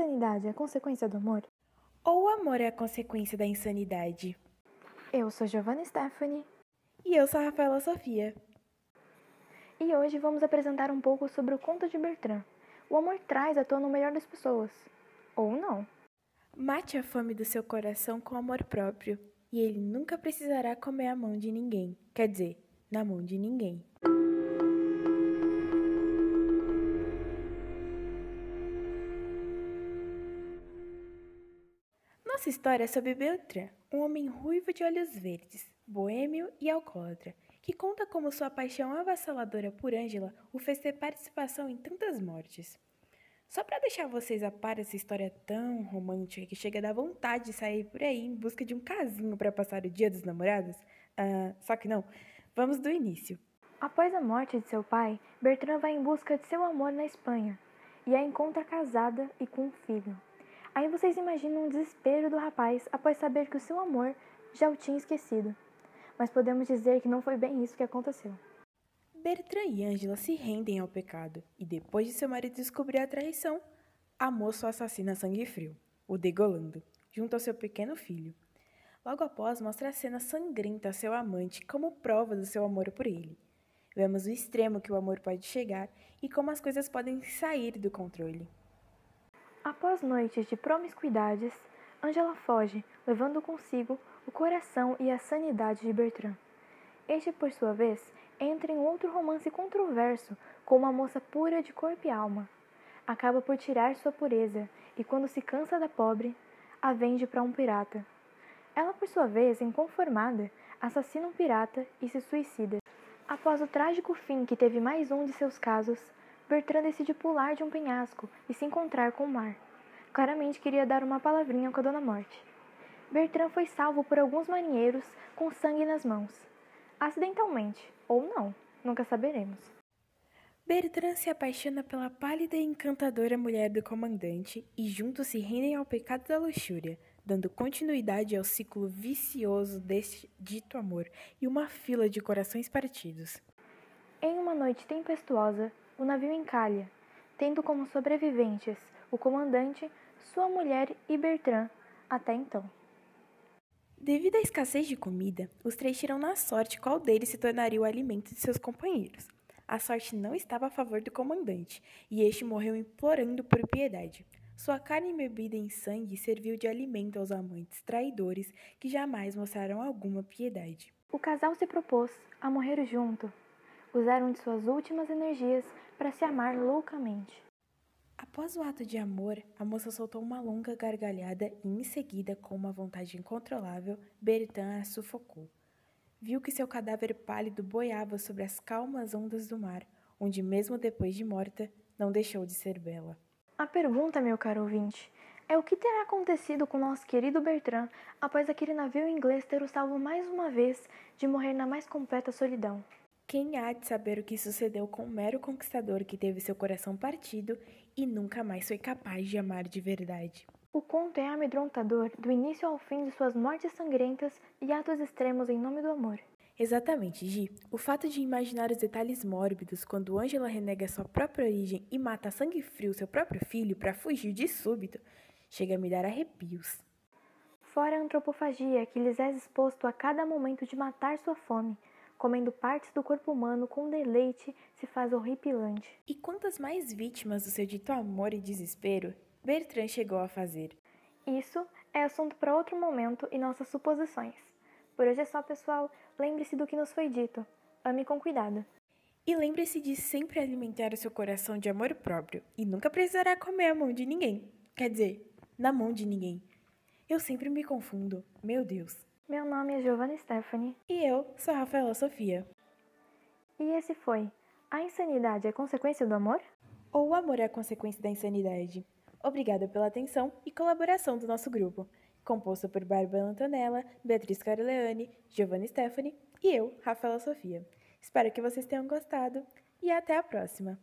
Insanidade, a consequência do amor. Ou o amor é a consequência da insanidade? Eu sou Giovanna Stephanie. E eu sou a Rafaela Sofia. E hoje vamos apresentar um pouco sobre o conto de Bertrand. O amor traz à tona o melhor das pessoas. Ou não. Mate a fome do seu coração com amor próprio, e ele nunca precisará comer a mão de ninguém. Quer dizer, na mão de ninguém. Nossa história é sobre Beltrán, um homem ruivo de olhos verdes, boêmio e alcoólatra, que conta como sua paixão avassaladora por Ângela o fez ter participação em tantas mortes. Só para deixar vocês a par dessa história tão romântica que chega a dar vontade de sair por aí em busca de um casinho para passar o dia dos namorados, uh, só que não, vamos do início. Após a morte de seu pai, Bertrand vai em busca de seu amor na Espanha e a encontra casada e com um filho. Aí vocês imaginam o desespero do rapaz após saber que o seu amor já o tinha esquecido. Mas podemos dizer que não foi bem isso que aconteceu. Bertrand e Angela se rendem ao pecado e, depois de seu marido descobrir a traição, a moça o assassina a sangue frio, o degolando, junto ao seu pequeno filho. Logo após, mostra a cena sangrenta a seu amante como prova do seu amor por ele. Vemos o extremo que o amor pode chegar e como as coisas podem sair do controle. Após noites de promiscuidades, Angela foge, levando consigo o coração e a sanidade de Bertrand. Este, por sua vez, entra em outro romance controverso com uma moça pura de corpo e alma. Acaba por tirar sua pureza e, quando se cansa da pobre, a vende para um pirata. Ela, por sua vez, inconformada, assassina um pirata e se suicida. Após o trágico fim que teve mais um de seus casos, Bertrand decide pular de um penhasco e se encontrar com o mar. Claramente queria dar uma palavrinha com a Dona Morte. Bertrand foi salvo por alguns marinheiros com sangue nas mãos. Acidentalmente, ou não, nunca saberemos. Bertrand se apaixona pela pálida e encantadora mulher do comandante e juntos se rendem ao pecado da luxúria, dando continuidade ao ciclo vicioso deste dito amor e uma fila de corações partidos. Em uma noite tempestuosa, o navio encalha, tendo como sobreviventes o comandante, sua mulher e Bertrand, até então. Devido à escassez de comida, os três tiram na sorte qual deles se tornaria o alimento de seus companheiros. A sorte não estava a favor do comandante, e este morreu implorando por piedade. Sua carne embebida em sangue serviu de alimento aos amantes traidores que jamais mostraram alguma piedade. O casal se propôs a morrer junto. Usaram de suas últimas energias para se amar loucamente. Após o ato de amor, a moça soltou uma longa gargalhada e, em seguida, com uma vontade incontrolável, Bertrand a sufocou. Viu que seu cadáver pálido boiava sobre as calmas ondas do mar, onde, mesmo depois de morta, não deixou de ser bela. A pergunta, meu caro ouvinte, é o que terá acontecido com nosso querido Bertrand após aquele navio inglês ter o salvo mais uma vez de morrer na mais completa solidão? Quem há de saber o que sucedeu com o mero conquistador que teve seu coração partido e nunca mais foi capaz de amar de verdade? O conto é amedrontador do início ao fim de suas mortes sangrentas e atos extremos em nome do amor. Exatamente, Gi. O fato de imaginar os detalhes mórbidos quando Angela renega sua própria origem e mata a sangue frio seu próprio filho para fugir de súbito chega a me dar arrepios. Fora a antropofagia que lhes é exposto a cada momento de matar sua fome, comendo partes do corpo humano com deleite, se faz horripilante. E quantas mais vítimas do seu dito amor e desespero Bertrand chegou a fazer? Isso é assunto para outro momento e nossas suposições. Por hoje é só, pessoal. Lembre-se do que nos foi dito. Ame com cuidado. E lembre-se de sempre alimentar o seu coração de amor próprio e nunca precisará comer a mão de ninguém. Quer dizer, na mão de ninguém. Eu sempre me confundo. Meu Deus. Meu nome é Giovanna Stephanie. E eu sou a Rafaela Sofia. E esse foi A Insanidade é Consequência do Amor? Ou o amor é a consequência da insanidade? Obrigada pela atenção e colaboração do nosso grupo, composto por Bárbara Antonella, Beatriz Carleane, Giovanna Stephanie e eu, Rafaela Sofia. Espero que vocês tenham gostado e até a próxima!